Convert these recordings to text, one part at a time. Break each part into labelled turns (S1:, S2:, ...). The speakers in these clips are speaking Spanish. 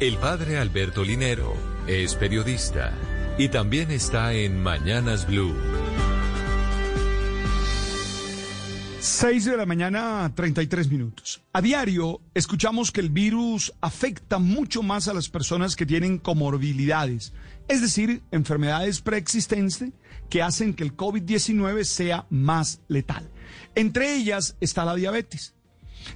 S1: El padre Alberto Linero es periodista y también está en Mañanas Blue.
S2: 6 de la mañana, 33 minutos. A diario escuchamos que el virus afecta mucho más a las personas que tienen comorbilidades, es decir, enfermedades preexistentes que hacen que el COVID-19 sea más letal. Entre ellas está la diabetes.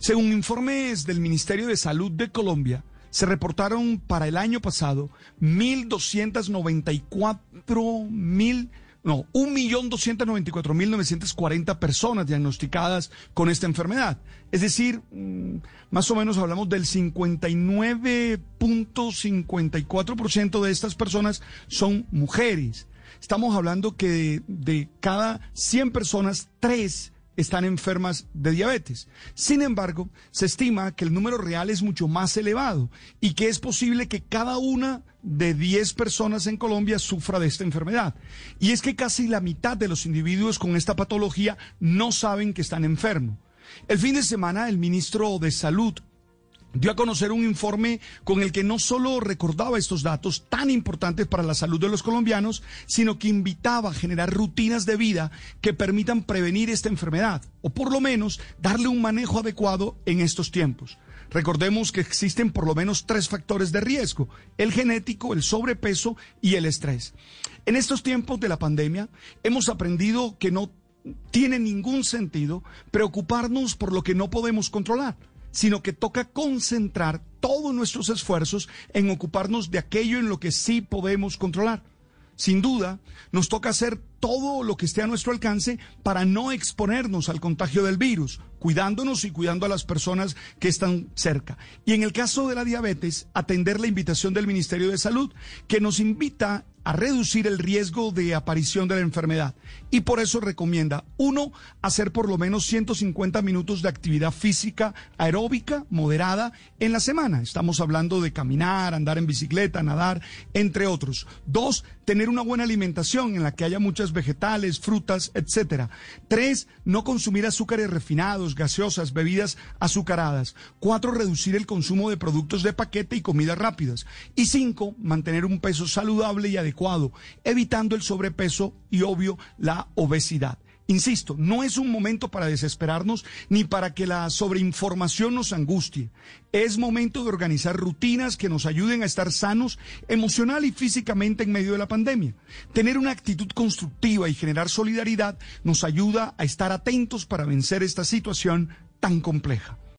S2: Según informes del Ministerio de Salud de Colombia, se reportaron para el año pasado 1.294.000, mil, no, 1.294.940 personas diagnosticadas con esta enfermedad. Es decir, mm, más o menos hablamos del 59.54% de estas personas son mujeres. Estamos hablando que de, de cada 100 personas, 3 están enfermas de diabetes. Sin embargo, se estima que el número real es mucho más elevado y que es posible que cada una de 10 personas en Colombia sufra de esta enfermedad. Y es que casi la mitad de los individuos con esta patología no saben que están enfermos. El fin de semana, el ministro de Salud, dio a conocer un informe con el que no solo recordaba estos datos tan importantes para la salud de los colombianos, sino que invitaba a generar rutinas de vida que permitan prevenir esta enfermedad, o por lo menos darle un manejo adecuado en estos tiempos. Recordemos que existen por lo menos tres factores de riesgo, el genético, el sobrepeso y el estrés. En estos tiempos de la pandemia hemos aprendido que no tiene ningún sentido preocuparnos por lo que no podemos controlar sino que toca concentrar todos nuestros esfuerzos en ocuparnos de aquello en lo que sí podemos controlar. Sin duda, nos toca hacer todo lo que esté a nuestro alcance para no exponernos al contagio del virus, cuidándonos y cuidando a las personas que están cerca. Y en el caso de la diabetes, atender la invitación del Ministerio de Salud, que nos invita a reducir el riesgo de aparición de la enfermedad. Y por eso recomienda, uno, hacer por lo menos 150 minutos de actividad física aeróbica moderada en la semana. Estamos hablando de caminar, andar en bicicleta, nadar, entre otros. Dos, tener una buena alimentación en la que haya muchas vegetales, frutas, etcétera. Tres, no consumir azúcares refinados, gaseosas, bebidas azucaradas. Cuatro, reducir el consumo de productos de paquete y comidas rápidas. Y cinco, mantener un peso saludable y adecuado evitando el sobrepeso y obvio la obesidad. Insisto, no es un momento para desesperarnos ni para que la sobreinformación nos angustie. Es momento de organizar rutinas que nos ayuden a estar sanos emocional y físicamente en medio de la pandemia. Tener una actitud constructiva y generar solidaridad nos ayuda a estar atentos para vencer esta situación tan compleja.